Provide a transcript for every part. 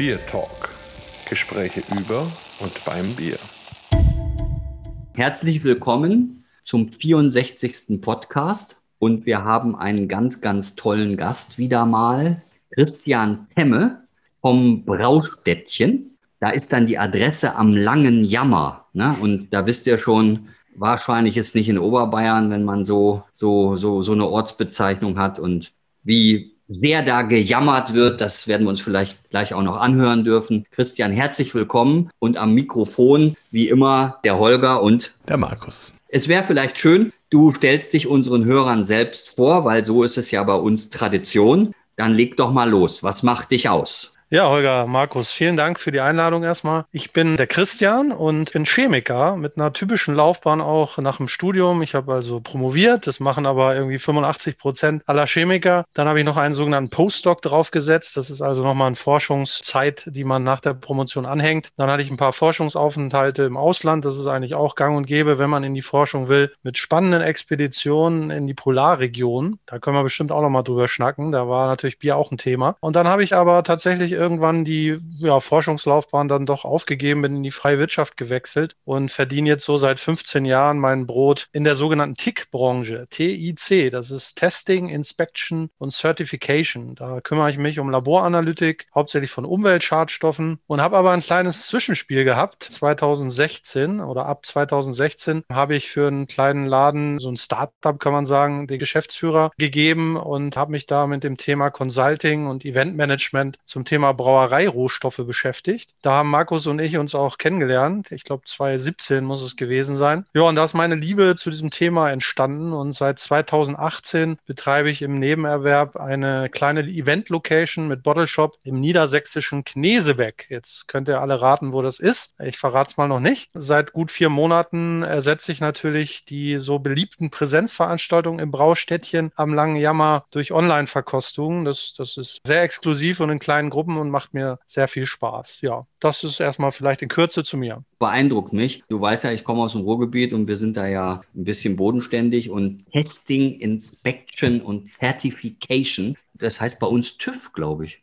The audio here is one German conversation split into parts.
Bier Talk. Gespräche über und beim Bier. Herzlich willkommen zum 64. Podcast und wir haben einen ganz, ganz tollen Gast wieder mal, Christian Temme vom Braustädtchen. Da ist dann die Adresse am Langen Jammer. Ne? Und da wisst ihr schon, wahrscheinlich ist nicht in Oberbayern, wenn man so, so, so, so eine Ortsbezeichnung hat. Und wie sehr da gejammert wird. Das werden wir uns vielleicht gleich auch noch anhören dürfen. Christian, herzlich willkommen und am Mikrofon wie immer der Holger und der Markus. Es wäre vielleicht schön, du stellst dich unseren Hörern selbst vor, weil so ist es ja bei uns Tradition. Dann leg doch mal los. Was macht dich aus? Ja, Holger, Markus, vielen Dank für die Einladung erstmal. Ich bin der Christian und bin Chemiker mit einer typischen Laufbahn auch nach dem Studium. Ich habe also promoviert, das machen aber irgendwie 85 Prozent aller Chemiker. Dann habe ich noch einen sogenannten Postdoc draufgesetzt. Das ist also nochmal eine Forschungszeit, die man nach der Promotion anhängt. Dann hatte ich ein paar Forschungsaufenthalte im Ausland. Das ist eigentlich auch gang und gäbe, wenn man in die Forschung will, mit spannenden Expeditionen in die Polarregion. Da können wir bestimmt auch nochmal drüber schnacken. Da war natürlich Bier auch ein Thema. Und dann habe ich aber tatsächlich irgendwann die ja, Forschungslaufbahn dann doch aufgegeben, bin in die freie Wirtschaft gewechselt und verdiene jetzt so seit 15 Jahren mein Brot in der sogenannten TIC-Branche, TIC, das ist Testing, Inspection und Certification. Da kümmere ich mich um Laboranalytik, hauptsächlich von Umweltschadstoffen und habe aber ein kleines Zwischenspiel gehabt. 2016 oder ab 2016 habe ich für einen kleinen Laden, so ein Startup kann man sagen, den Geschäftsführer gegeben und habe mich da mit dem Thema Consulting und Eventmanagement zum Thema Thema Brauereirohstoffe beschäftigt. Da haben Markus und ich uns auch kennengelernt. Ich glaube, 2017 muss es gewesen sein. Ja, und da ist meine Liebe zu diesem Thema entstanden. Und seit 2018 betreibe ich im Nebenerwerb eine kleine Event-Location mit Bottle Shop im niedersächsischen Knesebeck. Jetzt könnt ihr alle raten, wo das ist. Ich verrate es mal noch nicht. Seit gut vier Monaten ersetze ich natürlich die so beliebten Präsenzveranstaltungen im Braustädtchen am Langen Jammer durch Online-Verkostungen. Das, das ist sehr exklusiv und in kleinen Gruppen und macht mir sehr viel Spaß. Ja, das ist erstmal vielleicht in Kürze zu mir. Beeindruckt mich. Du weißt ja, ich komme aus dem Ruhrgebiet und wir sind da ja ein bisschen bodenständig und Testing, Inspection und Certification, das heißt bei uns TÜV, glaube ich.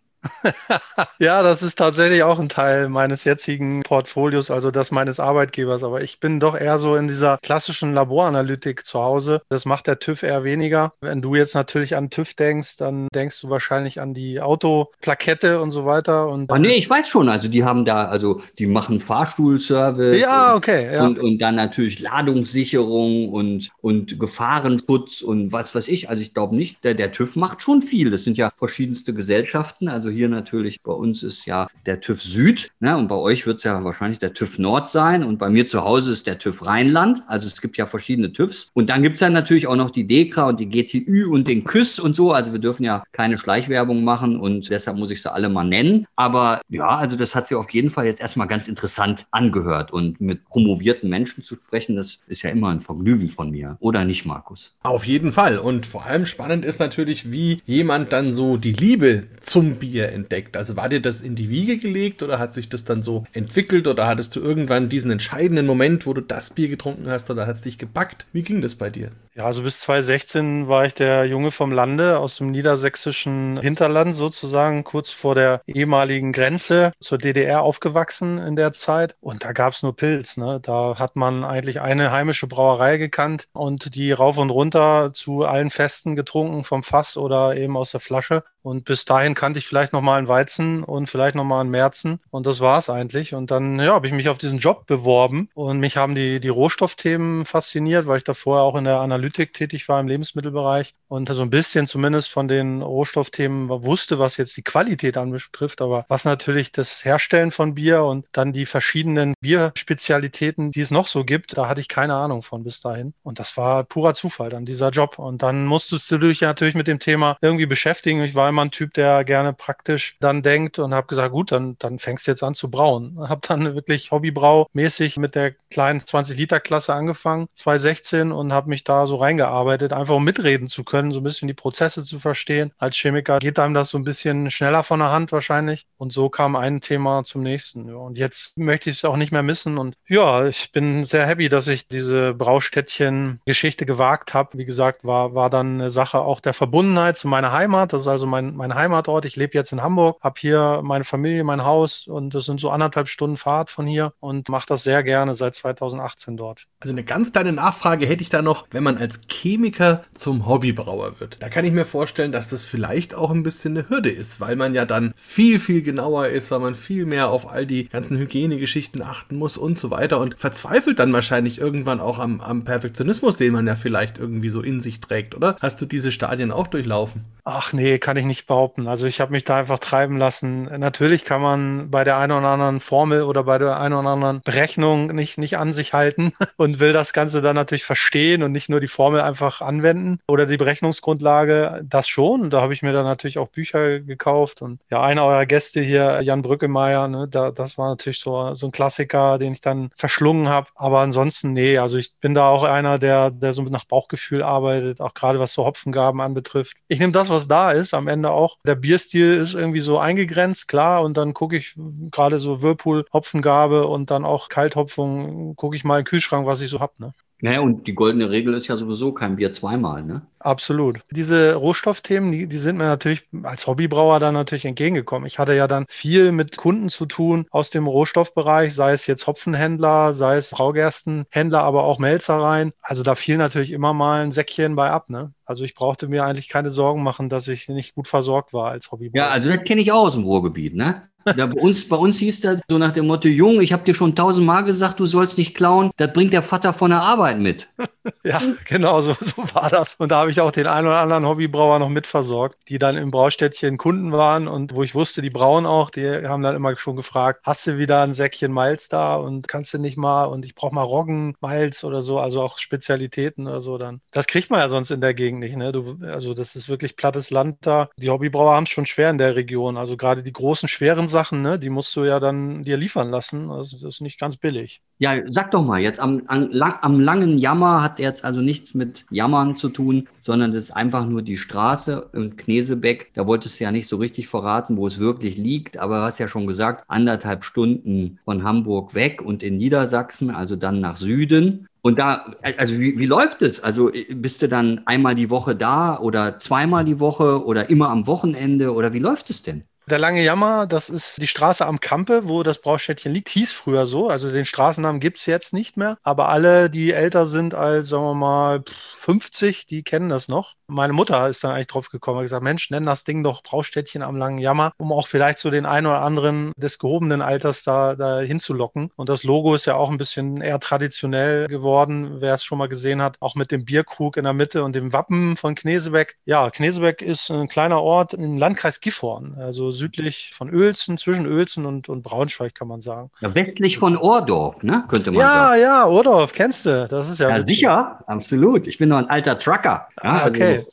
Ja, das ist tatsächlich auch ein Teil meines jetzigen Portfolios, also das meines Arbeitgebers. Aber ich bin doch eher so in dieser klassischen Laboranalytik zu Hause. Das macht der TÜV eher weniger. Wenn du jetzt natürlich an TÜV denkst, dann denkst du wahrscheinlich an die Autoplakette und so weiter. Und oh, nee, ich weiß schon. Also die haben da, also die machen Fahrstuhlservice. Ja, okay. Ja. Und, und dann natürlich Ladungssicherung und, und Gefahrenschutz und was weiß ich. Also ich glaube nicht, der, der TÜV macht schon viel. Das sind ja verschiedenste Gesellschaften. Also hier natürlich, bei uns ist ja der TÜV Süd ne? und bei euch wird es ja wahrscheinlich der TÜV Nord sein und bei mir zu Hause ist der TÜV Rheinland. Also es gibt ja verschiedene TÜVs. Und dann gibt es ja natürlich auch noch die DEKRA und die GTÜ und den KÜS und so. Also wir dürfen ja keine Schleichwerbung machen und deshalb muss ich sie alle mal nennen. Aber ja, also das hat sich auf jeden Fall jetzt erstmal ganz interessant angehört und mit promovierten Menschen zu sprechen, das ist ja immer ein Vergnügen von mir. Oder nicht, Markus? Auf jeden Fall. Und vor allem spannend ist natürlich, wie jemand dann so die Liebe zum Bier entdeckt? Also war dir das in die Wiege gelegt oder hat sich das dann so entwickelt oder hattest du irgendwann diesen entscheidenden Moment, wo du das Bier getrunken hast oder hat es dich gepackt? Wie ging das bei dir? Ja, also bis 2016 war ich der Junge vom Lande aus dem niedersächsischen Hinterland sozusagen, kurz vor der ehemaligen Grenze zur DDR aufgewachsen in der Zeit. Und da gab es nur Pilz. Ne? Da hat man eigentlich eine heimische Brauerei gekannt und die rauf und runter zu allen Festen getrunken, vom Fass oder eben aus der Flasche. Und bis dahin kannte ich vielleicht noch mal einen Weizen und vielleicht noch mal einen Märzen. Und das war es eigentlich. Und dann ja, habe ich mich auf diesen Job beworben und mich haben die, die Rohstoffthemen fasziniert, weil ich davor auch in der Analyse Analytik tätig war im Lebensmittelbereich und so ein bisschen zumindest von den Rohstoffthemen wusste, was jetzt die Qualität anbetrifft, aber was natürlich das Herstellen von Bier und dann die verschiedenen Bierspezialitäten, die es noch so gibt, da hatte ich keine Ahnung von bis dahin. Und das war purer Zufall dann, dieser Job. Und dann musstest du dich natürlich mit dem Thema irgendwie beschäftigen. Ich war immer ein Typ, der gerne praktisch dann denkt und habe gesagt, gut, dann, dann fängst du jetzt an zu brauen. Habe dann wirklich Hobbybrau-mäßig mit der kleinen 20-Liter-Klasse angefangen, 2016 und habe mich da so reingearbeitet, einfach um mitreden zu können können, so ein bisschen die Prozesse zu verstehen. Als Chemiker geht einem das so ein bisschen schneller von der Hand wahrscheinlich. Und so kam ein Thema zum nächsten. Ja. Und jetzt möchte ich es auch nicht mehr missen. Und ja, ich bin sehr happy, dass ich diese Braustädtchen-Geschichte gewagt habe. Wie gesagt, war, war dann eine Sache auch der Verbundenheit zu meiner Heimat. Das ist also mein, mein Heimatort. Ich lebe jetzt in Hamburg, habe hier meine Familie, mein Haus und das sind so anderthalb Stunden Fahrt von hier und mache das sehr gerne seit 2018 dort. Also eine ganz kleine Nachfrage hätte ich da noch, wenn man als Chemiker zum Hobbybrauer wird. Da kann ich mir vorstellen, dass das vielleicht auch ein bisschen eine Hürde ist, weil man ja dann viel, viel genauer ist, weil man viel mehr auf all die ganzen Hygienegeschichten achten muss und so weiter und verzweifelt dann wahrscheinlich irgendwann auch am, am Perfektionismus, den man ja vielleicht irgendwie so in sich trägt, oder? Hast du diese Stadien auch durchlaufen? Ach nee, kann ich nicht behaupten. Also ich habe mich da einfach treiben lassen. Natürlich kann man bei der einen oder anderen Formel oder bei der einen oder anderen Berechnung nicht, nicht an sich halten und will das Ganze dann natürlich verstehen und nicht nur die Formel einfach anwenden oder die Berechnungsgrundlage. Das schon. Da habe ich mir dann natürlich auch Bücher gekauft und ja, einer eurer Gäste hier, Jan Brückemeier, ne, da, das war natürlich so, so ein Klassiker, den ich dann verschlungen habe. Aber ansonsten, nee, also ich bin da auch einer, der, der so nach Bauchgefühl arbeitet, auch gerade was so Hopfengaben anbetrifft. Ich nehme das, was da ist. Am Ende auch. Der Bierstil ist irgendwie so eingegrenzt, klar. Und dann gucke ich gerade so Whirlpool, Hopfengabe und dann auch Kalthopfung, gucke ich mal im Kühlschrank, was ich so habe. Ne? Naja, und die goldene Regel ist ja sowieso kein Bier zweimal, ne? Absolut. Diese Rohstoffthemen, die, die sind mir natürlich als Hobbybrauer dann natürlich entgegengekommen. Ich hatte ja dann viel mit Kunden zu tun aus dem Rohstoffbereich, sei es jetzt Hopfenhändler, sei es Braugerstenhändler, aber auch Melzereien. Also da fiel natürlich immer mal ein Säckchen bei ab, ne? Also ich brauchte mir eigentlich keine Sorgen machen, dass ich nicht gut versorgt war als Hobbybrauer. Ja, also das kenne ich auch aus dem Ruhrgebiet, ne? Ja, bei, uns, bei uns hieß das so nach dem Motto, Jung, ich habe dir schon tausendmal gesagt, du sollst nicht klauen, das bringt der Vater von der Arbeit mit. ja, genau, so, so war das. Und da habe ich auch den einen oder anderen Hobbybrauer noch mitversorgt, die dann im Braustädtchen Kunden waren und wo ich wusste, die brauen auch, die haben dann immer schon gefragt, hast du wieder ein Säckchen Malz da und kannst du nicht mal und ich brauche mal Roggen, Malz oder so, also auch Spezialitäten oder so dann. Das kriegt man ja sonst in der Gegend nicht, ne? Du, also das ist wirklich plattes Land da. Die Hobbybrauer haben es schon schwer in der Region, also gerade die großen, schweren Sachen Sachen, ne, die musst du ja dann dir liefern lassen. Also das ist nicht ganz billig. Ja, sag doch mal, jetzt am, am, am langen Jammer hat jetzt also nichts mit Jammern zu tun, sondern das ist einfach nur die Straße in Knesebeck. Da wolltest du ja nicht so richtig verraten, wo es wirklich liegt, aber du hast ja schon gesagt, anderthalb Stunden von Hamburg weg und in Niedersachsen, also dann nach Süden. Und da, also wie, wie läuft es? Also bist du dann einmal die Woche da oder zweimal die Woche oder immer am Wochenende oder wie läuft es denn? Der Lange Jammer, das ist die Straße am Kampe, wo das Braustädtchen liegt, hieß früher so. Also den Straßennamen gibt es jetzt nicht mehr. Aber alle, die älter sind als, sagen wir mal, 50, die kennen das noch. Meine Mutter ist dann eigentlich drauf gekommen und gesagt, Mensch, nenn das Ding doch Braustädtchen am Langen Jammer, um auch vielleicht so den einen oder anderen des gehobenen Alters da, da hinzulocken. Und das Logo ist ja auch ein bisschen eher traditionell geworden, wer es schon mal gesehen hat, auch mit dem Bierkrug in der Mitte und dem Wappen von Knesebeck. Ja, Knesebeck ist ein kleiner Ort im Landkreis Gifhorn, also südlich von Uelzen, zwischen Uelzen und, und Braunschweig, kann man sagen. Ja, westlich von Ohrdorf, ne? Könnte man ja, sagen. Ja, ja, Ohrdorf, kennst du. Das ist ja. Ja, sicher, absolut. Ich bin noch ein alter Trucker. Ja, ah, okay. Also,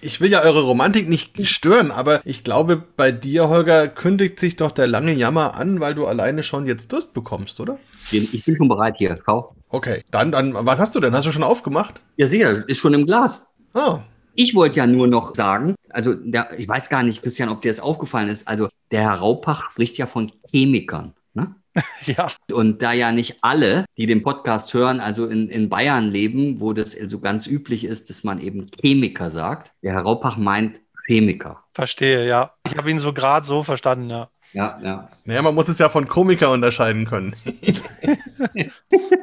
ich will ja eure Romantik nicht stören, aber ich glaube, bei dir, Holger, kündigt sich doch der lange Jammer an, weil du alleine schon jetzt Durst bekommst, oder? Ich bin schon bereit hier. Kau. Okay, dann, dann, was hast du denn? Hast du schon aufgemacht? Ja, sicher, ist schon im Glas. Ah, ich wollte ja nur noch sagen, also der, ich weiß gar nicht, Christian, ob dir das aufgefallen ist. Also der Herr Raupach spricht ja von Chemikern. Ne? Ja. Und da ja nicht alle, die den Podcast hören, also in, in Bayern leben, wo das so ganz üblich ist, dass man eben Chemiker sagt, der Herr Raupach meint Chemiker. Verstehe, ja. Ich habe ihn so gerade so verstanden, ja. Ja, ja. Naja, man muss es ja von Komiker unterscheiden können. ja,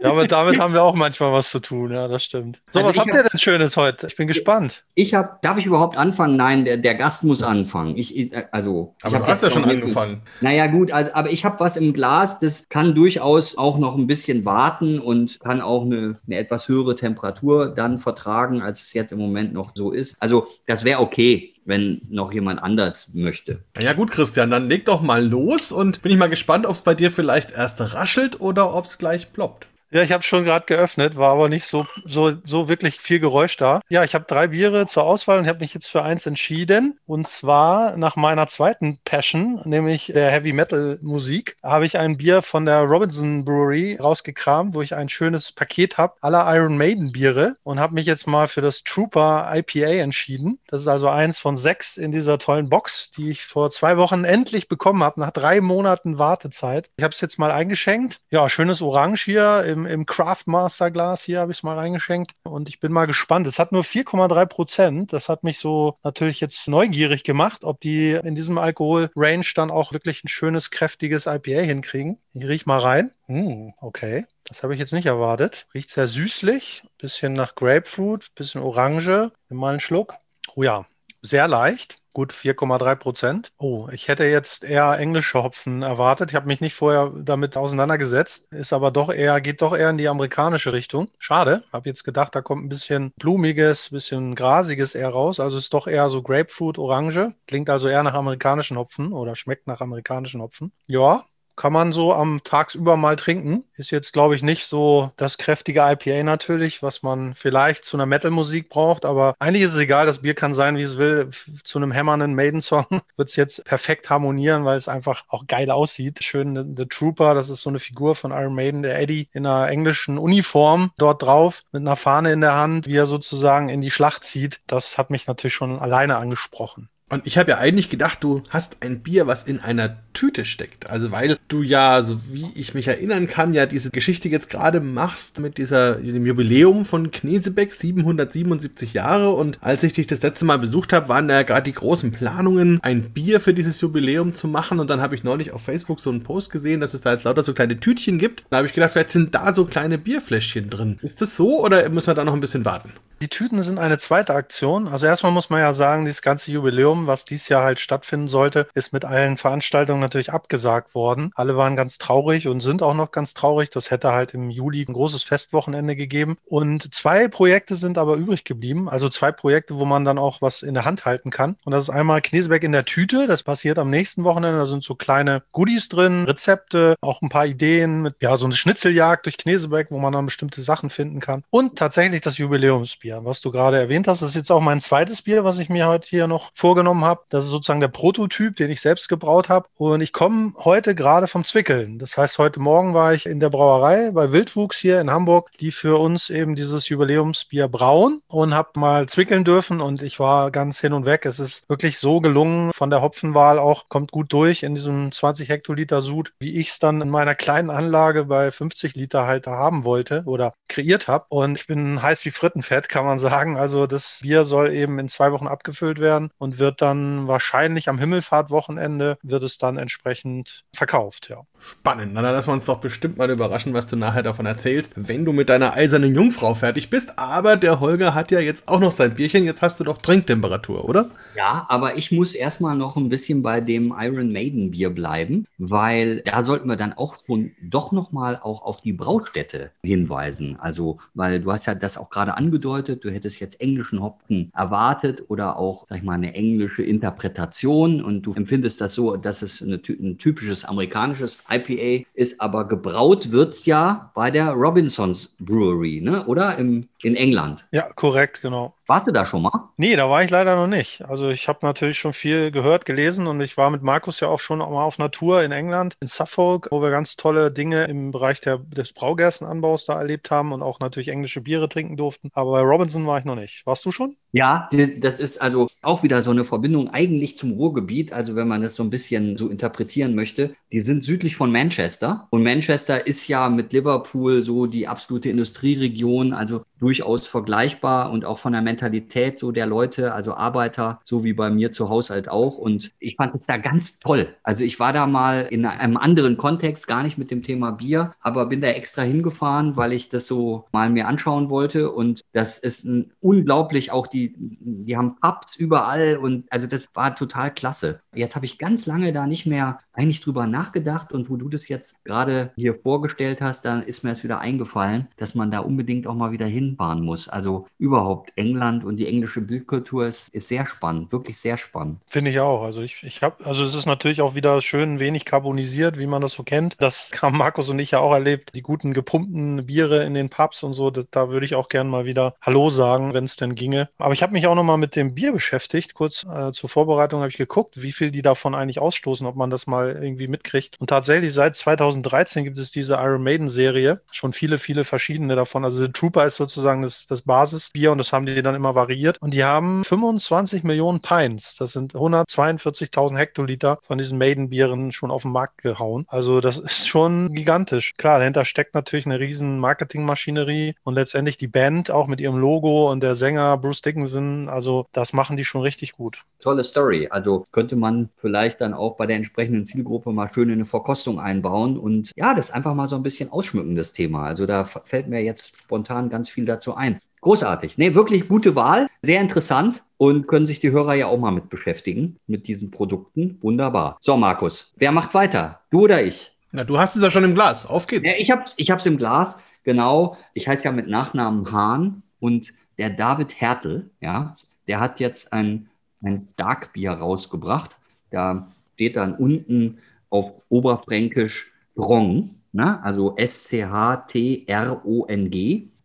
aber damit haben wir auch manchmal was zu tun, ja, das stimmt. So, also was habt hab, ihr denn Schönes heute? Ich bin gespannt. Ich habe, darf ich überhaupt anfangen? Nein, der, der Gast muss anfangen. Ich, also, aber ich du hast ja schon angefangen. Naja, gut, also, aber ich habe was im Glas, das kann durchaus auch noch ein bisschen warten und kann auch eine, eine etwas höhere Temperatur dann vertragen, als es jetzt im Moment noch so ist. Also, das wäre okay, wenn noch jemand anders möchte. Ja, gut, Christian, dann leg doch mal los und bin ich mal gespannt, ob es bei dir vielleicht erst raschelt oder ob es gleich ploppt. Ja, ich habe schon gerade geöffnet, war aber nicht so, so, so wirklich viel Geräusch da. Ja, ich habe drei Biere zur Auswahl und habe mich jetzt für eins entschieden. Und zwar nach meiner zweiten Passion, nämlich der Heavy Metal Musik, habe ich ein Bier von der Robinson Brewery rausgekramt, wo ich ein schönes Paket habe, aller Iron Maiden Biere und habe mich jetzt mal für das Trooper IPA entschieden. Das ist also eins von sechs in dieser tollen Box, die ich vor zwei Wochen endlich bekommen habe, nach drei Monaten Wartezeit. Ich habe es jetzt mal eingeschenkt. Ja, schönes Orange hier im, im Craft Master Glas. Hier habe ich es mal reingeschenkt und ich bin mal gespannt. Es hat nur 4,3 Prozent. Das hat mich so natürlich jetzt neugierig gemacht, ob die in diesem Alkohol-Range dann auch wirklich ein schönes, kräftiges IPA hinkriegen. Ich riech mal rein. Hm, okay. Das habe ich jetzt nicht erwartet. Riecht sehr süßlich, bisschen nach Grapefruit, bisschen Orange. Nimm mal einen Schluck. Oh ja, sehr leicht. Gut 4,3 Prozent. Oh, ich hätte jetzt eher englische Hopfen erwartet. Ich habe mich nicht vorher damit auseinandergesetzt. Ist aber doch eher, geht doch eher in die amerikanische Richtung. Schade. Habe jetzt gedacht, da kommt ein bisschen blumiges, bisschen grasiges eher raus. Also ist doch eher so Grapefruit, Orange. Klingt also eher nach amerikanischen Hopfen oder schmeckt nach amerikanischen Hopfen. Ja, kann man so am tagsüber mal trinken. Ist jetzt, glaube ich, nicht so das kräftige IPA natürlich, was man vielleicht zu einer Metal-Musik braucht, aber eigentlich ist es egal, das Bier kann sein, wie es will. Zu einem hämmernden Maiden-Song wird es jetzt perfekt harmonieren, weil es einfach auch geil aussieht. Schön The Trooper, das ist so eine Figur von Iron Maiden, der Eddie in einer englischen Uniform dort drauf, mit einer Fahne in der Hand, wie er sozusagen in die Schlacht zieht. Das hat mich natürlich schon alleine angesprochen. Und ich habe ja eigentlich gedacht, du hast ein Bier, was in einer Tüte steckt. Also weil du ja, so wie ich mich erinnern kann, ja diese Geschichte jetzt gerade machst mit dieser dem Jubiläum von Knesebeck, 777 Jahre. Und als ich dich das letzte Mal besucht habe, waren da ja gerade die großen Planungen, ein Bier für dieses Jubiläum zu machen. Und dann habe ich neulich auf Facebook so einen Post gesehen, dass es da jetzt lauter so kleine Tütchen gibt. Da habe ich gedacht, vielleicht sind da so kleine Bierfläschchen drin. Ist das so oder müssen wir da noch ein bisschen warten? Die Tüten sind eine zweite Aktion. Also erstmal muss man ja sagen, dieses ganze Jubiläum, was dieses Jahr halt stattfinden sollte, ist mit allen Veranstaltungen natürlich abgesagt worden. Alle waren ganz traurig und sind auch noch ganz traurig. Das hätte halt im Juli ein großes Festwochenende gegeben. Und zwei Projekte sind aber übrig geblieben. Also zwei Projekte, wo man dann auch was in der Hand halten kann. Und das ist einmal Knesebeck in der Tüte. Das passiert am nächsten Wochenende. Da sind so kleine Goodies drin, Rezepte, auch ein paar Ideen mit, ja, so eine Schnitzeljagd durch Knesebeck, wo man dann bestimmte Sachen finden kann. Und tatsächlich das Jubiläumsbier. Bier, was du gerade erwähnt hast. Das ist jetzt auch mein zweites Bier, was ich mir heute hier noch vorgenommen habe. Das ist sozusagen der Prototyp, den ich selbst gebraut habe. Und ich komme heute gerade vom Zwickeln. Das heißt, heute Morgen war ich in der Brauerei bei Wildwuchs hier in Hamburg, die für uns eben dieses Jubiläumsbier brauen und habe mal zwickeln dürfen und ich war ganz hin und weg. Es ist wirklich so gelungen von der Hopfenwahl auch, kommt gut durch in diesem 20 Hektoliter Sud, wie ich es dann in meiner kleinen Anlage bei 50 Liter halt haben wollte oder kreiert habe. Und ich bin heiß wie Frittenfett, kann kann man sagen. Also das Bier soll eben in zwei Wochen abgefüllt werden und wird dann wahrscheinlich am Himmelfahrtwochenende wird es dann entsprechend verkauft, ja. Spannend. Na, dann lassen wir uns doch bestimmt mal überraschen, was du nachher davon erzählst, wenn du mit deiner eisernen Jungfrau fertig bist. Aber der Holger hat ja jetzt auch noch sein Bierchen. Jetzt hast du doch Trinktemperatur, oder? Ja, aber ich muss erstmal noch ein bisschen bei dem Iron Maiden Bier bleiben, weil da sollten wir dann auch schon doch nochmal auch auf die Braustätte hinweisen. Also, weil du hast ja das auch gerade angedeutet, du hättest jetzt englischen Hopfen erwartet oder auch, sag ich mal, eine englische Interpretation und du empfindest das so, dass es eine, ein typisches amerikanisches IPA ist, aber gebraut wird es ja bei der Robinsons Brewery, ne? oder? Im, in England. Ja, korrekt, genau. Warst du da schon mal? Nee, da war ich leider noch nicht. Also ich habe natürlich schon viel gehört, gelesen und ich war mit Markus ja auch schon mal auf Natur in England, in Suffolk, wo wir ganz tolle Dinge im Bereich der, des Braugerstenanbaus da erlebt haben und auch natürlich englische Biere trinken durften. Aber bei Robinson war ich noch nicht. Warst du schon? Ja, das ist also auch wieder so eine Verbindung eigentlich zum Ruhrgebiet. Also wenn man das so ein bisschen so interpretieren möchte, die sind südlich von Manchester und Manchester ist ja mit Liverpool so die absolute Industrieregion, also durchaus vergleichbar und auch von der Mentalität so der Leute, also Arbeiter, so wie bei mir zu Hause halt auch. Und ich fand es da ganz toll. Also ich war da mal in einem anderen Kontext, gar nicht mit dem Thema Bier, aber bin da extra hingefahren, weil ich das so mal mir anschauen wollte. Und das ist ein, unglaublich auch die die, haben Pubs überall und also das war total klasse. Jetzt habe ich ganz lange da nicht mehr eigentlich drüber nachgedacht und wo du das jetzt gerade hier vorgestellt hast, dann ist mir es wieder eingefallen, dass man da unbedingt auch mal wieder hinfahren muss. Also überhaupt England und die englische Bildkultur ist, ist sehr spannend, wirklich sehr spannend. Finde ich auch. Also ich, ich habe, also es ist natürlich auch wieder schön wenig carbonisiert, wie man das so kennt. Das haben Markus und ich ja auch erlebt. Die guten gepumpten Biere in den Pubs und so, da, da würde ich auch gerne mal wieder Hallo sagen, wenn es denn ginge. Aber ich habe mich auch noch mal mit dem Bier beschäftigt. Kurz äh, zur Vorbereitung habe ich geguckt, wie viel die davon eigentlich ausstoßen, ob man das mal irgendwie mitkriegt. Und tatsächlich seit 2013 gibt es diese Iron Maiden Serie. Schon viele, viele verschiedene davon. Also The Trooper ist sozusagen das, das Basisbier und das haben die dann immer variiert. Und die haben 25 Millionen Pints. Das sind 142.000 Hektoliter von diesen Maiden-Bieren schon auf den Markt gehauen. Also das ist schon gigantisch. Klar, dahinter steckt natürlich eine riesen Marketingmaschinerie und letztendlich die Band auch mit ihrem Logo und der Sänger Bruce Dickinson. Also das machen die schon richtig gut. Tolle Story. Also könnte man vielleicht dann auch bei der entsprechenden Zielgruppe mal schön in eine Verkostung einbauen und ja, das einfach mal so ein bisschen ausschmücken, das Thema. Also da fällt mir jetzt spontan ganz viel dazu ein. Großartig. Nee, wirklich gute Wahl. Sehr interessant und können sich die Hörer ja auch mal mit beschäftigen, mit diesen Produkten. Wunderbar. So, Markus, wer macht weiter? Du oder ich? Na, du hast es ja schon im Glas. Auf geht's. Ja, ich hab's, ich hab's im Glas. Genau. Ich heiße ja mit Nachnamen Hahn und der David Hertel, ja, der hat jetzt ein, ein Starkbier rausgebracht. Da steht dann unten auf Oberfränkisch Strong, ne? also S-C-H-T-R-O-N-G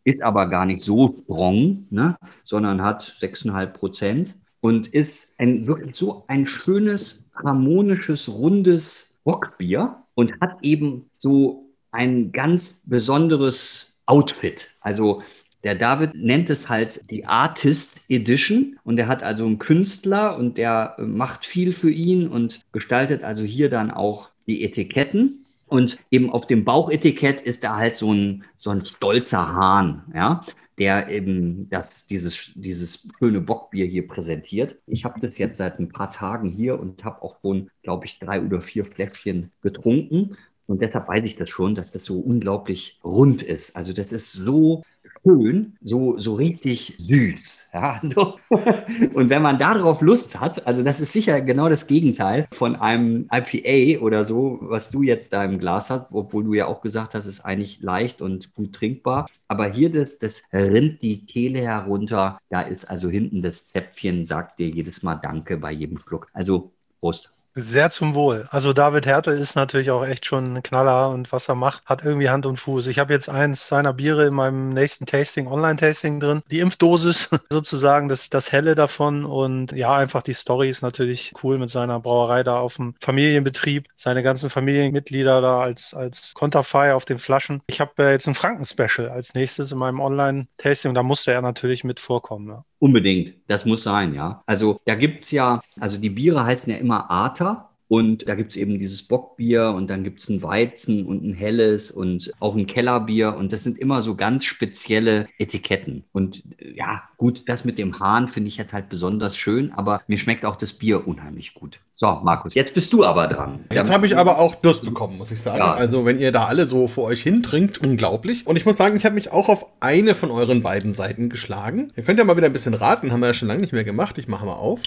ist aber gar nicht so strong, ne? sondern hat 6,5 Prozent und ist ein, wirklich so ein schönes, harmonisches, rundes Bockbier und hat eben so ein ganz besonderes Outfit. Also der David nennt es halt die Artist Edition und er hat also einen Künstler und der macht viel für ihn und gestaltet also hier dann auch die Etiketten. Und eben auf dem Bauchetikett ist da halt so ein, so ein stolzer Hahn, ja, der eben das, dieses, dieses schöne Bockbier hier präsentiert. Ich habe das jetzt seit ein paar Tagen hier und habe auch schon, glaube ich, drei oder vier Fläschchen getrunken. Und deshalb weiß ich das schon, dass das so unglaublich rund ist. Also das ist so schön, so, so richtig süß. Ja? Und wenn man darauf Lust hat, also das ist sicher genau das Gegenteil von einem IPA oder so, was du jetzt da im Glas hast, obwohl du ja auch gesagt hast, ist eigentlich leicht und gut trinkbar. Aber hier das, das rinnt die Kehle herunter. Da ist also hinten das Zäpfchen, sagt dir jedes Mal Danke bei jedem Schluck. Also Prost. Sehr zum Wohl. Also David Härte ist natürlich auch echt schon ein Knaller und was er macht, hat irgendwie Hand und Fuß. Ich habe jetzt eins seiner Biere in meinem nächsten Tasting, Online-Tasting drin. Die Impfdosis sozusagen, das, das Helle davon und ja, einfach die Story ist natürlich cool mit seiner Brauerei da auf dem Familienbetrieb, seine ganzen Familienmitglieder da als, als Konterfei auf den Flaschen. Ich habe äh, jetzt ein Franken-Special als nächstes in meinem Online-Tasting da musste er natürlich mit vorkommen. Ja. Unbedingt, das muss sein, ja. Also da gibt es ja, also die Biere heißen ja immer Arta. Und da gibt es eben dieses Bockbier und dann gibt es ein Weizen und ein helles und auch ein Kellerbier. Und das sind immer so ganz spezielle Etiketten. Und ja, gut, das mit dem Hahn finde ich jetzt halt besonders schön, aber mir schmeckt auch das Bier unheimlich gut. So, Markus, jetzt bist du aber dran. Jetzt habe ich aber auch Durst bekommen, muss ich sagen. Ja. Also, wenn ihr da alle so vor euch hintrinkt, unglaublich. Und ich muss sagen, ich habe mich auch auf eine von euren beiden Seiten geschlagen. Ihr könnt ja mal wieder ein bisschen raten, haben wir ja schon lange nicht mehr gemacht. Ich mache mal auf.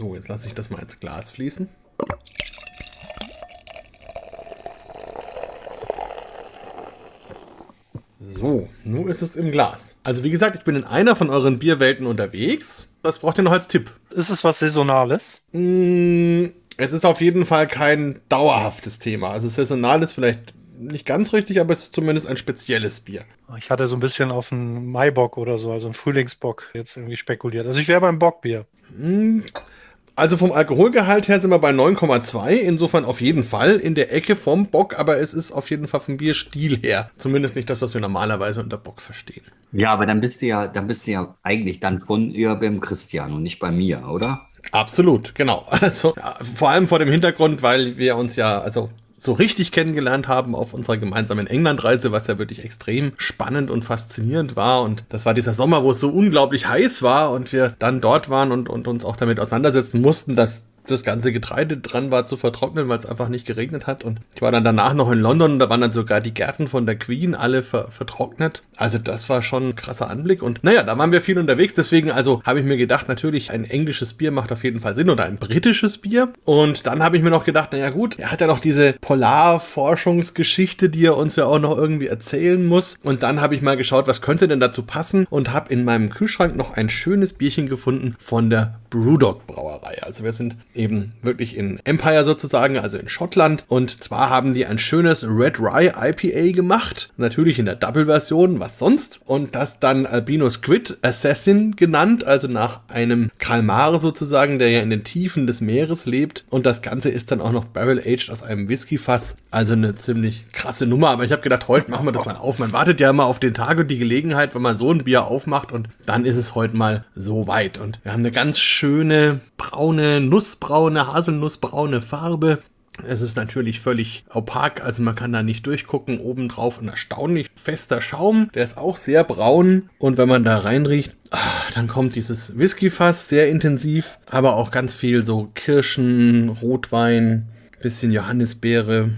So, jetzt lasse ich das mal ins Glas fließen. So, nun ist es im Glas. Also wie gesagt, ich bin in einer von euren Bierwelten unterwegs. Was braucht ihr noch als Tipp? Ist es was Saisonales? Mm, es ist auf jeden Fall kein dauerhaftes Thema. Also saisonal ist vielleicht nicht ganz richtig, aber es ist zumindest ein spezielles Bier. Ich hatte so ein bisschen auf einen Maibock oder so, also einen Frühlingsbock jetzt irgendwie spekuliert. Also ich wäre beim Bockbier. Mm, also vom Alkoholgehalt her sind wir bei 9,2. Insofern auf jeden Fall in der Ecke vom Bock, aber es ist auf jeden Fall vom Bierstil her. Zumindest nicht das, was wir normalerweise unter Bock verstehen. Ja, aber dann bist du ja, dann bist du ja eigentlich dann schon eher beim Christian und nicht bei mir, oder? Absolut, genau. Also ja, vor allem vor dem Hintergrund, weil wir uns ja, also so richtig kennengelernt haben auf unserer gemeinsamen Englandreise, was ja wirklich extrem spannend und faszinierend war. Und das war dieser Sommer, wo es so unglaublich heiß war und wir dann dort waren und, und uns auch damit auseinandersetzen mussten, dass das ganze Getreide dran war zu vertrocknen, weil es einfach nicht geregnet hat. Und ich war dann danach noch in London, da waren dann sogar die Gärten von der Queen alle ver vertrocknet. Also das war schon ein krasser Anblick. Und naja, da waren wir viel unterwegs. Deswegen also habe ich mir gedacht, natürlich ein englisches Bier macht auf jeden Fall Sinn oder ein britisches Bier. Und dann habe ich mir noch gedacht, naja gut, er hat ja noch diese Polarforschungsgeschichte, die er uns ja auch noch irgendwie erzählen muss. Und dann habe ich mal geschaut, was könnte denn dazu passen und habe in meinem Kühlschrank noch ein schönes Bierchen gefunden von der Brewdog Brauerei. Also wir sind eben wirklich in Empire sozusagen, also in Schottland. Und zwar haben die ein schönes Red Rye IPA gemacht. Natürlich in der Double-Version, was sonst. Und das dann Albino Squid Assassin genannt, also nach einem Kalmar sozusagen, der ja in den Tiefen des Meeres lebt. Und das Ganze ist dann auch noch Barrel-Aged aus einem Whisky-Fass. Also eine ziemlich krasse Nummer. Aber ich habe gedacht, heute machen wir das mal auf. Man wartet ja immer auf den Tag und die Gelegenheit, wenn man so ein Bier aufmacht. Und dann ist es heute mal so weit. Und wir haben eine ganz schöne braune, nussbraune, haselnussbraune Farbe. Es ist natürlich völlig opak, also man kann da nicht durchgucken. Obendrauf ein erstaunlich fester Schaum, der ist auch sehr braun. Und wenn man da reinriecht, ach, dann kommt dieses Whiskyfass sehr intensiv, aber auch ganz viel so Kirschen, Rotwein, bisschen Johannisbeere,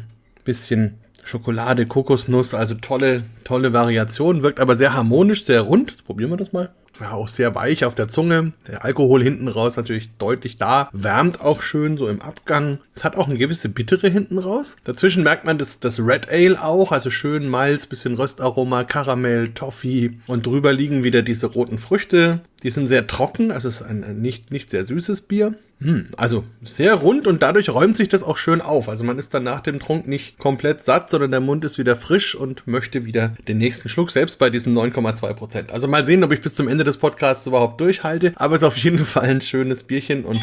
bisschen Schokolade, Kokosnuss, also tolle, tolle Variation, wirkt aber sehr harmonisch, sehr rund. Jetzt probieren wir das mal ja, auch sehr weich auf der Zunge. Der Alkohol hinten raus natürlich deutlich da. Wärmt auch schön so im Abgang. Es hat auch eine gewisse Bittere hinten raus. Dazwischen merkt man das, das Red Ale auch. Also schön Malz, bisschen Röstaroma, Karamell, Toffee. Und drüber liegen wieder diese roten Früchte. Die sind sehr trocken, also es ist ein, nicht, nicht sehr süßes Bier. Hm, also sehr rund und dadurch räumt sich das auch schön auf. Also man ist dann nach dem Trunk nicht komplett satt, sondern der Mund ist wieder frisch und möchte wieder den nächsten Schluck, selbst bei diesen 9,2 Prozent. Also mal sehen, ob ich bis zum Ende des Podcasts überhaupt durchhalte. Aber es ist auf jeden Fall ein schönes Bierchen und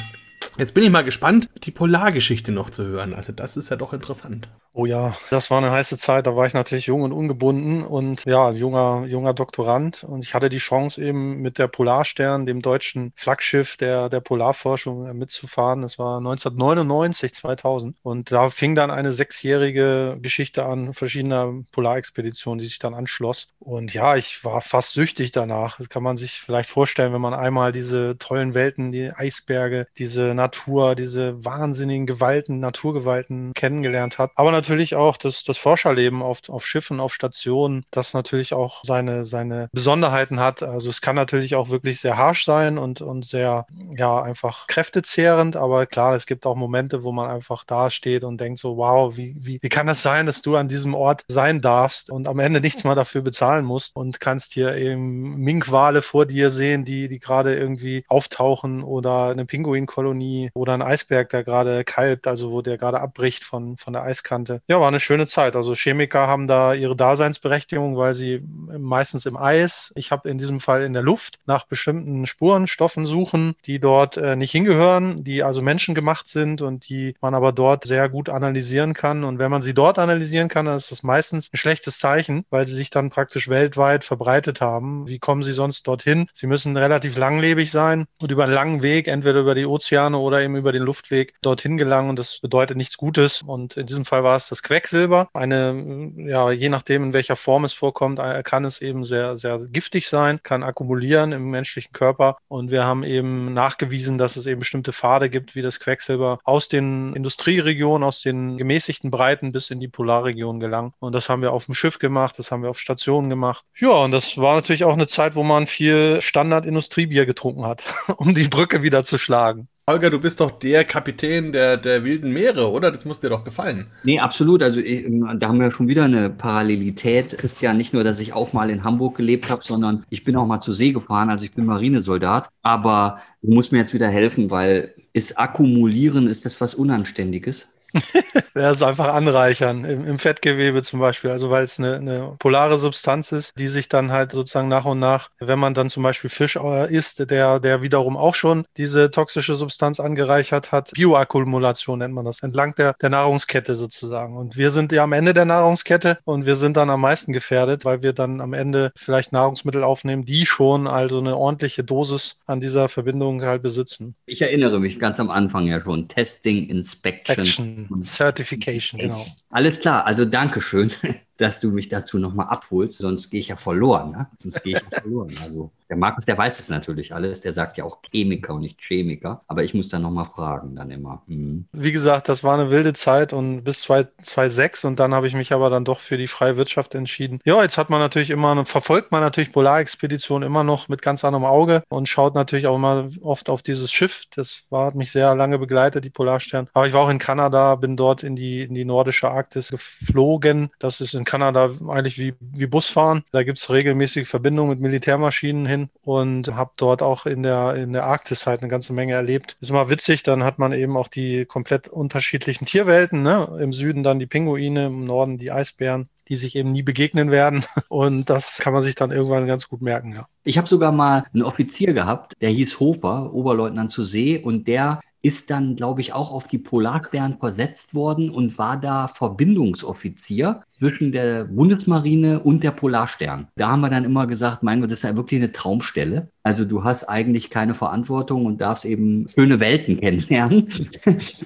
Jetzt bin ich mal gespannt, die Polargeschichte noch zu hören. Also das ist ja doch interessant. Oh ja, das war eine heiße Zeit. Da war ich natürlich jung und ungebunden und ja, junger, junger Doktorand. Und ich hatte die Chance eben mit der Polarstern, dem deutschen Flaggschiff der, der Polarforschung mitzufahren. Das war 1999, 2000. Und da fing dann eine sechsjährige Geschichte an verschiedener Polarexpeditionen, die sich dann anschloss. Und ja, ich war fast süchtig danach. Das kann man sich vielleicht vorstellen, wenn man einmal diese tollen Welten, die Eisberge, diese Natur, diese wahnsinnigen Gewalten, Naturgewalten kennengelernt hat. Aber natürlich auch das, das Forscherleben auf, auf Schiffen, auf Stationen, das natürlich auch seine, seine Besonderheiten hat. Also es kann natürlich auch wirklich sehr harsch sein und, und sehr, ja, einfach kräftezehrend. Aber klar, es gibt auch Momente, wo man einfach da steht und denkt so, wow, wie, wie, wie kann das sein, dass du an diesem Ort sein darfst und am Ende nichts mal dafür bezahlen musst und kannst hier eben Minkwale vor dir sehen, die, die gerade irgendwie auftauchen oder eine Pinguinkolonie oder ein Eisberg, der gerade kalbt, also wo der gerade abbricht von, von der Eiskante. Ja, war eine schöne Zeit. Also Chemiker haben da ihre Daseinsberechtigung, weil sie meistens im Eis, ich habe in diesem Fall in der Luft, nach bestimmten Spurenstoffen suchen, die dort äh, nicht hingehören, die also menschengemacht sind und die man aber dort sehr gut analysieren kann. Und wenn man sie dort analysieren kann, dann ist das meistens ein schlechtes Zeichen, weil sie sich dann praktisch weltweit verbreitet haben. Wie kommen sie sonst dorthin? Sie müssen relativ langlebig sein und über einen langen Weg, entweder über die Ozeane oder eben über den Luftweg, dorthin gelangen. Und das bedeutet nichts Gutes. Und in diesem Fall war es das Quecksilber. Eine, ja, je nachdem, in welcher Form es vorkommt, äh, kann es eben sehr, sehr giftig sein, kann akkumulieren im menschlichen Körper. Und wir haben eben nachgewiesen, dass es eben bestimmte Pfade gibt, wie das Quecksilber aus den Industrieregionen, aus den gemäßigten Breiten bis in die Polarregion gelangt. Und das haben wir auf dem Schiff gemacht, das haben wir auf Stationen gemacht. Ja, und das war natürlich auch eine Zeit, wo man viel Standard-Industriebier getrunken hat, um die Brücke wieder zu schlagen. Holger, du bist doch der Kapitän der, der wilden Meere, oder? Das muss dir doch gefallen. Nee, absolut. Also ich, da haben wir schon wieder eine Parallelität. Christian, nicht nur, dass ich auch mal in Hamburg gelebt habe, sondern ich bin auch mal zur See gefahren. Also ich bin Marinesoldat. Aber du musst mir jetzt wieder helfen, weil ist Akkumulieren, ist das was Unanständiges? ja, ist einfach anreichern im, im, Fettgewebe zum Beispiel. Also weil es eine, eine, polare Substanz ist, die sich dann halt sozusagen nach und nach, wenn man dann zum Beispiel Fisch äh, isst, der, der wiederum auch schon diese toxische Substanz angereichert hat, Bioakkumulation nennt man das, entlang der, der Nahrungskette sozusagen. Und wir sind ja am Ende der Nahrungskette und wir sind dann am meisten gefährdet, weil wir dann am Ende vielleicht Nahrungsmittel aufnehmen, die schon also eine ordentliche Dosis an dieser Verbindung halt besitzen. Ich erinnere mich ganz am Anfang ja schon. Testing, Inspection. Action. Certification, genau. Alles klar, also danke schön, dass du mich dazu nochmal abholst, sonst gehe ich ja verloren. Ne? Sonst gehe ich ja verloren. Also Der Markus, der weiß es natürlich alles. Der sagt ja auch Chemiker und nicht Chemiker. Aber ich muss dann nochmal fragen, dann immer. Mhm. Wie gesagt, das war eine wilde Zeit und bis 2006 und dann habe ich mich aber dann doch für die freie Wirtschaft entschieden. Ja, jetzt hat man natürlich immer, verfolgt man natürlich Polarexpedition immer noch mit ganz anderem Auge und schaut natürlich auch immer oft auf dieses Schiff. Das war, hat mich sehr lange begleitet, die Polarstern. Aber ich war auch in Kanada, bin dort in die, in die nordische Arktis geflogen. Das ist in Kanada eigentlich wie, wie Busfahren. Da gibt es regelmäßige Verbindungen mit Militärmaschinen hin und habe dort auch in der, in der Arktis halt eine ganze Menge erlebt. Ist immer witzig, dann hat man eben auch die komplett unterschiedlichen Tierwelten. Ne? Im Süden dann die Pinguine, im Norden die Eisbären die sich eben nie begegnen werden. Und das kann man sich dann irgendwann ganz gut merken, ja. Ich habe sogar mal einen Offizier gehabt, der hieß Hofer, Oberleutnant zur See, und der ist dann, glaube ich, auch auf die Polarstern versetzt worden und war da Verbindungsoffizier zwischen der Bundesmarine und der Polarstern. Da haben wir dann immer gesagt, mein Gott, das ist ja wirklich eine Traumstelle. Also du hast eigentlich keine Verantwortung und darfst eben schöne Welten kennenlernen.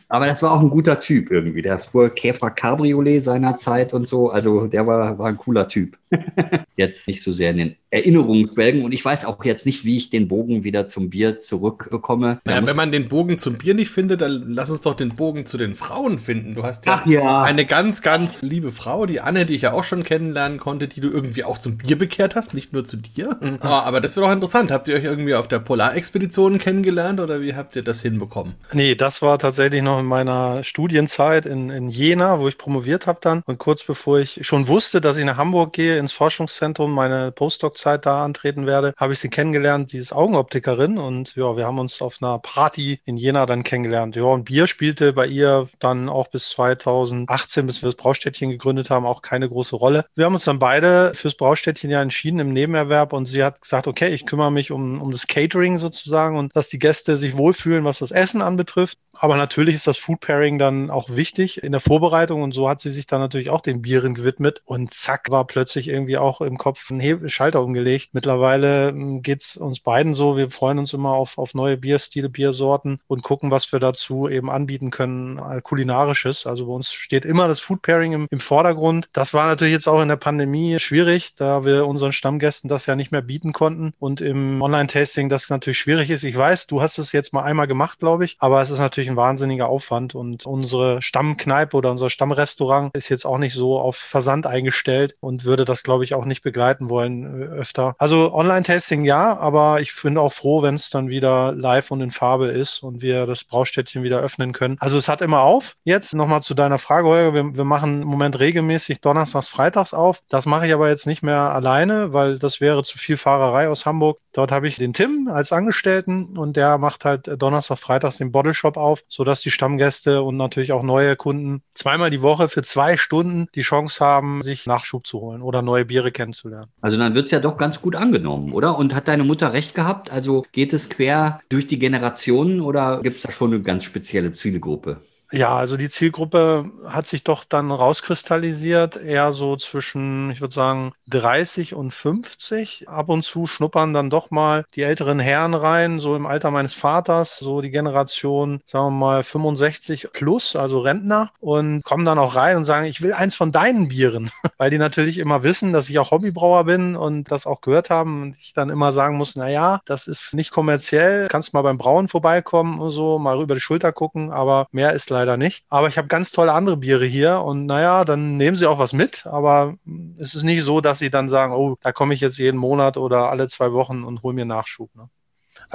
Aber das war auch ein guter Typ irgendwie. Der fuhr Käfer Cabriolet seinerzeit und so. Also der war, war ein cooler Typ. Jetzt nicht so sehr in den Erinnerungswelgen. Und ich weiß auch jetzt nicht, wie ich den Bogen wieder zum Bier zurückbekomme. Ja, wenn man den Bogen zum Bier nicht findet, dann lass uns doch den Bogen zu den Frauen finden. Du hast ja, ja, eine ganz, ganz liebe Frau, die Anne, die ich ja auch schon kennenlernen konnte, die du irgendwie auch zum Bier bekehrt hast, nicht nur zu dir. Mhm. Oh, aber das wäre doch interessant. Habt ihr euch irgendwie auf der Polarexpedition kennengelernt oder wie habt ihr das hinbekommen? Nee, das war tatsächlich noch in meiner Studienzeit in, in Jena, wo ich promoviert habe dann. Und kurz bevor ich schon wusste, dass ich nach Hamburg gehe, ins Forschungszentrum, meine Postdoc-Zeit da antreten werde, habe ich sie kennengelernt, dieses Augenoptikerin. Und ja, wir haben uns auf einer Party in Jena dann kennengelernt. Ja, und Bier spielte bei ihr dann auch bis 2018, bis wir das Braustädtchen gegründet haben, auch keine große Rolle. Wir haben uns dann beide fürs Braustädtchen ja entschieden im Nebenerwerb und sie hat gesagt, okay, ich kümmere mich um, um das Catering sozusagen und dass die Gäste sich wohlfühlen, was das Essen anbetrifft. Aber natürlich ist das Food Pairing dann auch wichtig in der Vorbereitung und so hat sie sich dann natürlich auch den Bieren gewidmet und zack war plötzlich irgendwie auch im Kopf ein Hebel, Schalter umgelegt. Mittlerweile hm, geht es uns beiden so, wir freuen uns immer auf, auf neue Bierstile, Biersorten und gucken, was wir dazu eben anbieten können, äh, kulinarisches. Also bei uns steht immer das Food Pairing im, im Vordergrund. Das war natürlich jetzt auch in der Pandemie schwierig, da wir unseren Stammgästen das ja nicht mehr bieten konnten und im Online-Tasting das natürlich schwierig ist. Ich weiß, du hast es jetzt mal einmal gemacht, glaube ich, aber es ist natürlich natürlich ein wahnsinniger Aufwand und unsere Stammkneipe oder unser Stammrestaurant ist jetzt auch nicht so auf Versand eingestellt und würde das, glaube ich, auch nicht begleiten wollen äh, öfter. Also Online-Tasting ja, aber ich finde auch froh, wenn es dann wieder live und in Farbe ist und wir das Braustädtchen wieder öffnen können. Also es hat immer auf. Jetzt nochmal zu deiner Frage, Holger. Wir, wir machen im Moment regelmäßig donnerstags, freitags auf. Das mache ich aber jetzt nicht mehr alleine, weil das wäre zu viel Fahrerei aus Hamburg. Dort habe ich den Tim als Angestellten und der macht halt Donnerstag, freitags den Bodyshop auf auf, sodass die Stammgäste und natürlich auch neue Kunden zweimal die Woche für zwei Stunden die Chance haben, sich Nachschub zu holen oder neue Biere kennenzulernen. Also dann wird es ja doch ganz gut angenommen, oder? Und hat deine Mutter recht gehabt? Also geht es quer durch die Generationen oder gibt es da schon eine ganz spezielle Zielgruppe? Ja, also die Zielgruppe hat sich doch dann rauskristallisiert, eher so zwischen, ich würde sagen, 30 und 50. Ab und zu schnuppern dann doch mal die älteren Herren rein, so im Alter meines Vaters, so die Generation, sagen wir mal, 65 plus, also Rentner, und kommen dann auch rein und sagen, ich will eins von deinen Bieren, weil die natürlich immer wissen, dass ich auch Hobbybrauer bin und das auch gehört haben und ich dann immer sagen muss, na ja, das ist nicht kommerziell, kannst mal beim Brauen vorbeikommen und so, mal über die Schulter gucken, aber mehr ist leider leider nicht. Aber ich habe ganz tolle andere Biere hier und naja, dann nehmen sie auch was mit. Aber es ist nicht so, dass sie dann sagen, oh, da komme ich jetzt jeden Monat oder alle zwei Wochen und hole mir Nachschub. Ne?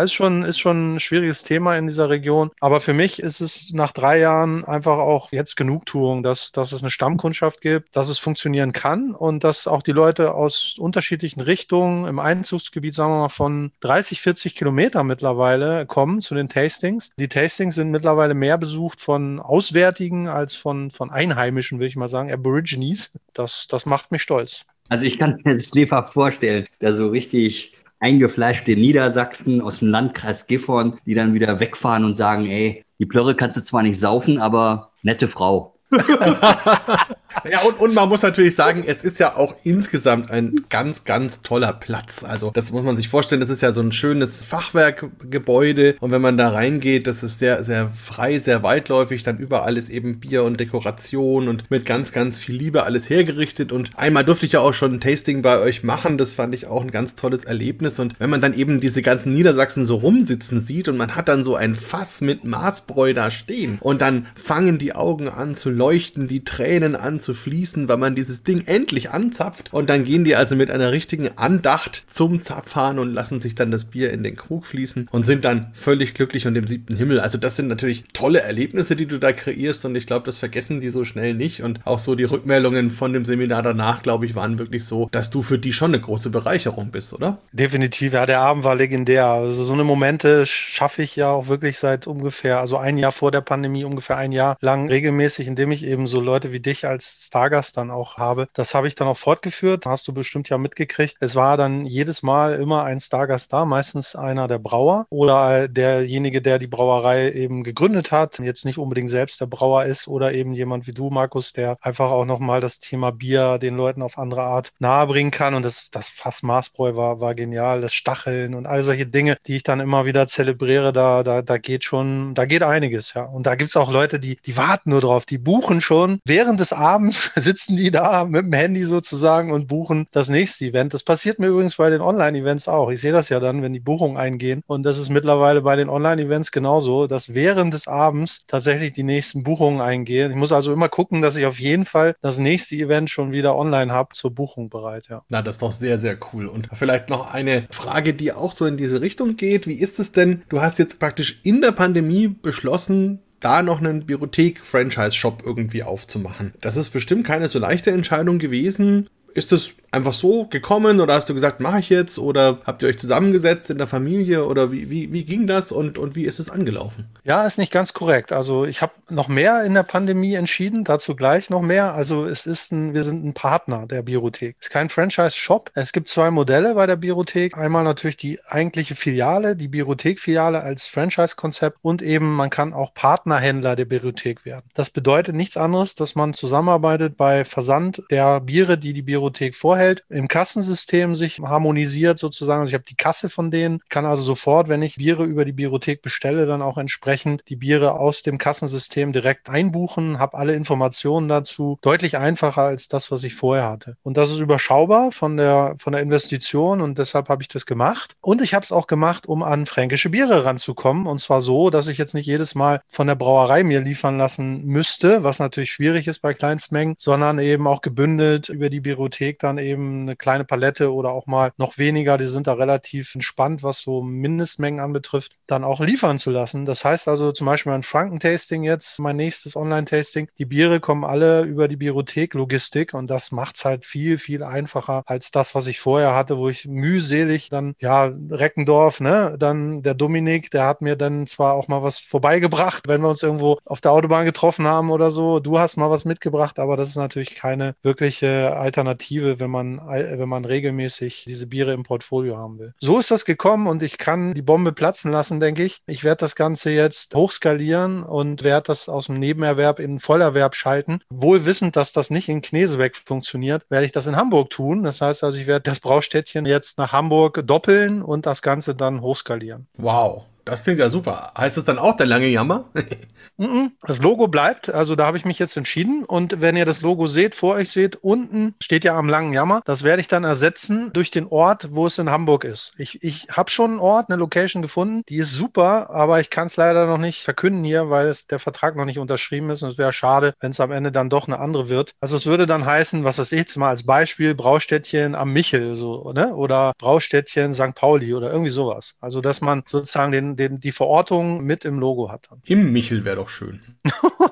Ist schon, ist schon ein schwieriges Thema in dieser Region. Aber für mich ist es nach drei Jahren einfach auch jetzt Genugtuung, dass, dass es eine Stammkundschaft gibt, dass es funktionieren kann und dass auch die Leute aus unterschiedlichen Richtungen im Einzugsgebiet, sagen wir mal, von 30, 40 Kilometern mittlerweile kommen zu den Tastings. Die Tastings sind mittlerweile mehr besucht von Auswärtigen als von, von Einheimischen, will ich mal sagen, Aborigines. Das, das macht mich stolz. Also ich kann mir das Lefer vorstellen, der so richtig eingefleischte Niedersachsen aus dem Landkreis Gifhorn, die dann wieder wegfahren und sagen, ey, die Plörre kannst du zwar nicht saufen, aber nette Frau. Ja, und, und man muss natürlich sagen, es ist ja auch insgesamt ein ganz, ganz toller Platz. Also, das muss man sich vorstellen, das ist ja so ein schönes Fachwerkgebäude. Und wenn man da reingeht, das ist sehr, sehr frei, sehr weitläufig. Dann überall ist eben Bier und Dekoration und mit ganz, ganz viel Liebe alles hergerichtet. Und einmal durfte ich ja auch schon ein Tasting bei euch machen. Das fand ich auch ein ganz tolles Erlebnis. Und wenn man dann eben diese ganzen Niedersachsen so rumsitzen sieht und man hat dann so ein Fass mit Maßbräu da stehen und dann fangen die Augen an zu leuchten, die Tränen an zu fließen, weil man dieses Ding endlich anzapft und dann gehen die also mit einer richtigen Andacht zum Zapfhahn und lassen sich dann das Bier in den Krug fließen und sind dann völlig glücklich und im siebten Himmel. Also das sind natürlich tolle Erlebnisse, die du da kreierst und ich glaube, das vergessen die so schnell nicht und auch so die Rückmeldungen von dem Seminar danach, glaube ich, waren wirklich so, dass du für die schon eine große Bereicherung bist, oder? Definitiv, ja, der Abend war legendär. Also so eine Momente schaffe ich ja auch wirklich seit ungefähr, also ein Jahr vor der Pandemie, ungefähr ein Jahr lang regelmäßig, indem ich eben so Leute wie dich als Stargast dann auch habe. Das habe ich dann auch fortgeführt, hast du bestimmt ja mitgekriegt. Es war dann jedes Mal immer ein Stargast da, meistens einer der Brauer oder derjenige, der die Brauerei eben gegründet hat, jetzt nicht unbedingt selbst der Brauer ist oder eben jemand wie du, Markus, der einfach auch nochmal das Thema Bier den Leuten auf andere Art nahebringen kann. Und das, das Fass Maßbräu war, war genial, das Stacheln und all solche Dinge, die ich dann immer wieder zelebriere, da, da, da geht schon, da geht einiges, ja. Und da gibt es auch Leute, die, die warten nur drauf, die buchen schon während des Abends sitzen die da mit dem Handy sozusagen und buchen das nächste Event. Das passiert mir übrigens bei den Online-Events auch. Ich sehe das ja dann, wenn die Buchungen eingehen. Und das ist mittlerweile bei den Online-Events genauso, dass während des Abends tatsächlich die nächsten Buchungen eingehen. Ich muss also immer gucken, dass ich auf jeden Fall das nächste Event schon wieder online habe, zur Buchung bereit. Ja. Na, das ist doch sehr, sehr cool. Und vielleicht noch eine Frage, die auch so in diese Richtung geht. Wie ist es denn? Du hast jetzt praktisch in der Pandemie beschlossen, da noch einen Biothek-Franchise-Shop irgendwie aufzumachen. Das ist bestimmt keine so leichte Entscheidung gewesen. Ist es einfach so gekommen oder hast du gesagt, mache ich jetzt oder habt ihr euch zusammengesetzt in der Familie oder wie, wie, wie ging das und, und wie ist es angelaufen? Ja, ist nicht ganz korrekt. Also ich habe noch mehr in der Pandemie entschieden, dazu gleich noch mehr. Also es ist ein, wir sind ein Partner der Biothek. Es ist kein Franchise-Shop. Es gibt zwei Modelle bei der Biothek. Einmal natürlich die eigentliche Filiale, die Biothek-Filiale als Franchise-Konzept und eben man kann auch Partnerhändler der Biothek werden. Das bedeutet nichts anderes, dass man zusammenarbeitet bei Versand der Biere, die die Biothek vorher vorhält, im Kassensystem sich harmonisiert sozusagen. Also ich habe die Kasse von denen, kann also sofort, wenn ich Biere über die Biothek bestelle, dann auch entsprechend die Biere aus dem Kassensystem direkt einbuchen, habe alle Informationen dazu. Deutlich einfacher als das, was ich vorher hatte. Und das ist überschaubar von der, von der Investition und deshalb habe ich das gemacht. Und ich habe es auch gemacht, um an fränkische Biere ranzukommen. Und zwar so, dass ich jetzt nicht jedes Mal von der Brauerei mir liefern lassen müsste, was natürlich schwierig ist bei Kleinstmengen, sondern eben auch gebündelt über die Biothek dann eben eben eine kleine Palette oder auch mal noch weniger, die sind da relativ entspannt, was so Mindestmengen anbetrifft, dann auch liefern zu lassen. Das heißt also zum Beispiel mein Franken-Tasting jetzt, mein nächstes Online-Tasting, die Biere kommen alle über die Biothek-Logistik und das macht es halt viel, viel einfacher als das, was ich vorher hatte, wo ich mühselig dann, ja, Reckendorf, ne, dann der Dominik, der hat mir dann zwar auch mal was vorbeigebracht, wenn wir uns irgendwo auf der Autobahn getroffen haben oder so, du hast mal was mitgebracht, aber das ist natürlich keine wirkliche Alternative, wenn man man, wenn man regelmäßig diese Biere im Portfolio haben will. So ist das gekommen und ich kann die Bombe platzen lassen, denke ich. Ich werde das Ganze jetzt hochskalieren und werde das aus dem Nebenerwerb in Vollerwerb schalten. Wohl wissend, dass das nicht in Knesebeck funktioniert, werde ich das in Hamburg tun. Das heißt also, ich werde das Braustädtchen jetzt nach Hamburg doppeln und das Ganze dann hochskalieren. Wow. Das klingt ja super. Heißt es dann auch der lange Jammer? das Logo bleibt, also da habe ich mich jetzt entschieden. Und wenn ihr das Logo seht, vor euch seht, unten steht ja am langen Jammer. Das werde ich dann ersetzen durch den Ort, wo es in Hamburg ist. Ich, ich habe schon einen Ort, eine Location gefunden, die ist super, aber ich kann es leider noch nicht verkünden hier, weil es der Vertrag noch nicht unterschrieben ist. Und es wäre schade, wenn es am Ende dann doch eine andere wird. Also es würde dann heißen, was weiß ich jetzt mal als Beispiel, Braustädtchen am Michel so, ne? Oder Braustädtchen St. Pauli oder irgendwie sowas. Also dass man sozusagen den, den, die Verortung mit im Logo hat. Im Michel wäre doch schön.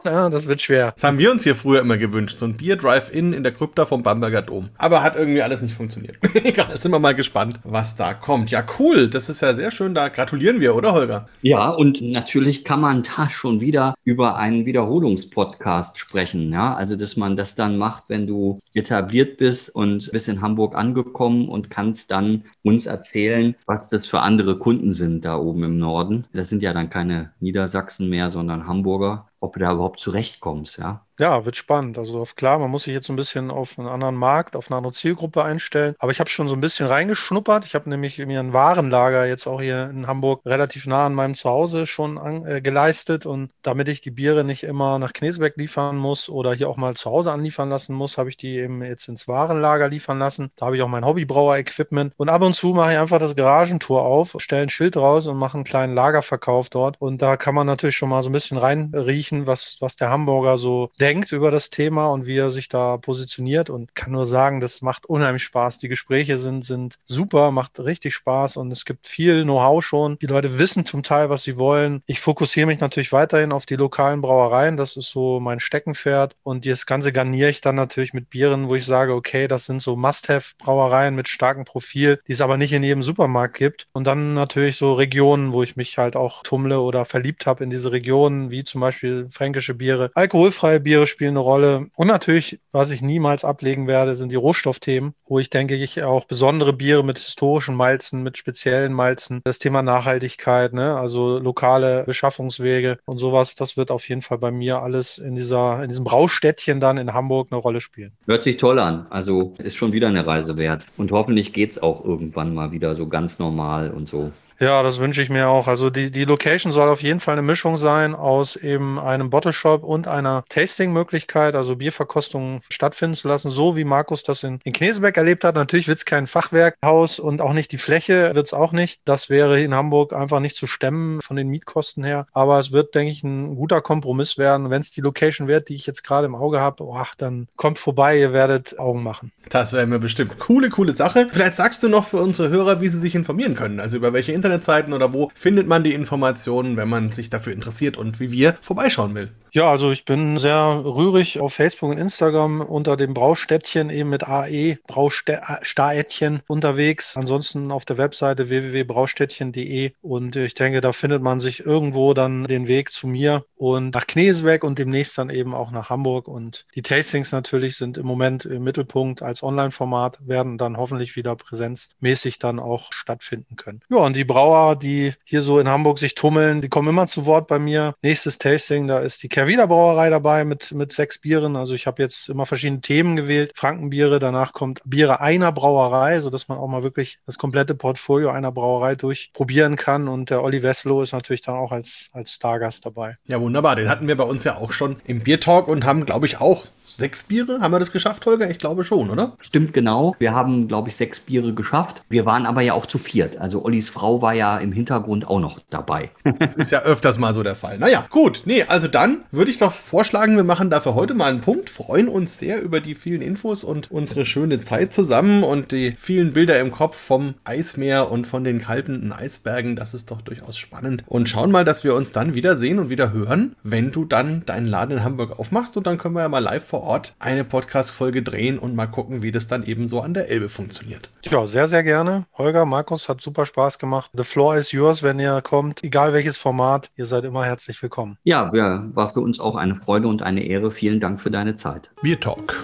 ja, das wird schwer. Das haben wir uns hier früher immer gewünscht. So ein Bier Drive-In in der Krypta vom Bamberger Dom. Aber hat irgendwie alles nicht funktioniert. Egal, sind wir mal gespannt, was da kommt. Ja, cool. Das ist ja sehr schön. Da gratulieren wir, oder Holger? Ja, und natürlich kann man da schon wieder über einen Wiederholungspodcast sprechen. Ja, also, dass man das dann macht, wenn du etabliert bist und bist in Hamburg angekommen und kannst dann uns erzählen, was das für andere Kunden sind da oben im Norden. Das sind ja dann keine Niedersachsen mehr, sondern Hamburger ob du da überhaupt zurechtkommst, ja. Ja, wird spannend. Also klar, man muss sich jetzt ein bisschen auf einen anderen Markt, auf eine andere Zielgruppe einstellen. Aber ich habe schon so ein bisschen reingeschnuppert. Ich habe nämlich mir ein Warenlager jetzt auch hier in Hamburg relativ nah an meinem Zuhause schon an, äh, geleistet. Und damit ich die Biere nicht immer nach Knesebeck liefern muss oder hier auch mal zu Hause anliefern lassen muss, habe ich die eben jetzt ins Warenlager liefern lassen. Da habe ich auch mein Hobbybrauer-Equipment. Und ab und zu mache ich einfach das Garagentor auf, stelle ein Schild raus und mache einen kleinen Lagerverkauf dort. Und da kann man natürlich schon mal so ein bisschen reinriechen, was, was der Hamburger so denkt denkt über das Thema und wie er sich da positioniert und kann nur sagen, das macht unheimlich Spaß. Die Gespräche sind, sind super, macht richtig Spaß und es gibt viel Know-how schon. Die Leute wissen zum Teil, was sie wollen. Ich fokussiere mich natürlich weiterhin auf die lokalen Brauereien. Das ist so mein Steckenpferd und das Ganze garniere ich dann natürlich mit Bieren, wo ich sage, okay, das sind so Must-Have-Brauereien mit starkem Profil, die es aber nicht in jedem Supermarkt gibt. Und dann natürlich so Regionen, wo ich mich halt auch tummle oder verliebt habe in diese Regionen, wie zum Beispiel fränkische Biere, alkoholfreie Biere Biere spielen eine Rolle. Und natürlich, was ich niemals ablegen werde, sind die Rohstoffthemen, wo ich denke, ich auch besondere Biere mit historischen Malzen, mit speziellen Malzen, das Thema Nachhaltigkeit, ne? also lokale Beschaffungswege und sowas, das wird auf jeden Fall bei mir alles in dieser, in diesem Braustädtchen dann in Hamburg eine Rolle spielen. Hört sich toll an. Also ist schon wieder eine Reise wert. Und hoffentlich geht es auch irgendwann mal wieder so ganz normal und so. Ja, das wünsche ich mir auch. Also die, die Location soll auf jeden Fall eine Mischung sein aus eben einem Bottle Shop und einer Tasting-Möglichkeit, also Bierverkostungen stattfinden zu lassen, so wie Markus das in, in Knesebeck erlebt hat. Natürlich wird es kein Fachwerkhaus und auch nicht die Fläche wird es auch nicht. Das wäre in Hamburg einfach nicht zu stemmen von den Mietkosten her. Aber es wird, denke ich, ein guter Kompromiss werden. Wenn es die Location wird, die ich jetzt gerade im Auge habe, oh, dann kommt vorbei, ihr werdet Augen machen. Das wäre mir bestimmt coole, coole Sache. Vielleicht sagst du noch für unsere Hörer, wie sie sich informieren können. Also über welche Internetseiten oder wo findet man die Informationen, wenn man sich dafür interessiert und wie wir vorbeischauen will. Ja, also ich bin sehr rührig auf Facebook und Instagram unter dem Braustädtchen eben mit AE Braustädtchen unterwegs. Ansonsten auf der Webseite www.braustädtchen.de und ich denke, da findet man sich irgendwo dann den Weg zu mir und nach Knesweg und demnächst dann eben auch nach Hamburg und die Tastings natürlich sind im Moment im Mittelpunkt als Online-Format, werden dann hoffentlich wieder präsenzmäßig dann auch stattfinden können. Ja, und die Brauer, die hier so in Hamburg sich tummeln, die kommen immer zu Wort bei mir. Nächstes Tasting, da ist die Wieder Brauerei dabei mit, mit sechs Bieren. Also ich habe jetzt immer verschiedene Themen gewählt. Frankenbiere, danach kommt Biere einer Brauerei, sodass man auch mal wirklich das komplette Portfolio einer Brauerei durchprobieren kann. Und der Olli Wesslow ist natürlich dann auch als, als Stargast dabei. Ja, wunderbar. Den hatten wir bei uns ja auch schon im Biertalk und haben, glaube ich, auch sechs Biere. Haben wir das geschafft, Holger? Ich glaube schon, oder? Stimmt genau. Wir haben, glaube ich, sechs Biere geschafft. Wir waren aber ja auch zu viert. Also Ollis Frau war ja im Hintergrund auch noch dabei. Das ist ja öfters mal so der Fall. Naja, gut. Nee, also dann würde ich doch vorschlagen, wir machen dafür heute mal einen Punkt. Freuen uns sehr über die vielen Infos und unsere schöne Zeit zusammen und die vielen Bilder im Kopf vom Eismeer und von den kalten Eisbergen. Das ist doch durchaus spannend. Und schauen mal, dass wir uns dann wieder sehen und wieder hören, wenn du dann deinen Laden in Hamburg aufmachst. Und dann können wir ja mal live vor Ort eine Podcast-Folge drehen und mal gucken, wie das dann eben so an der Elbe funktioniert. Ja, sehr, sehr gerne. Holger, Markus, hat super Spaß gemacht. The floor is yours, wenn ihr kommt. Egal welches Format, ihr seid immer herzlich willkommen. Ja, war für uns auch eine Freude und eine Ehre. Vielen Dank für deine Zeit. Bier Talk,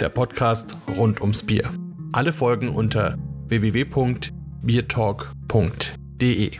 der Podcast rund ums Bier. Alle Folgen unter www.biertalk.de.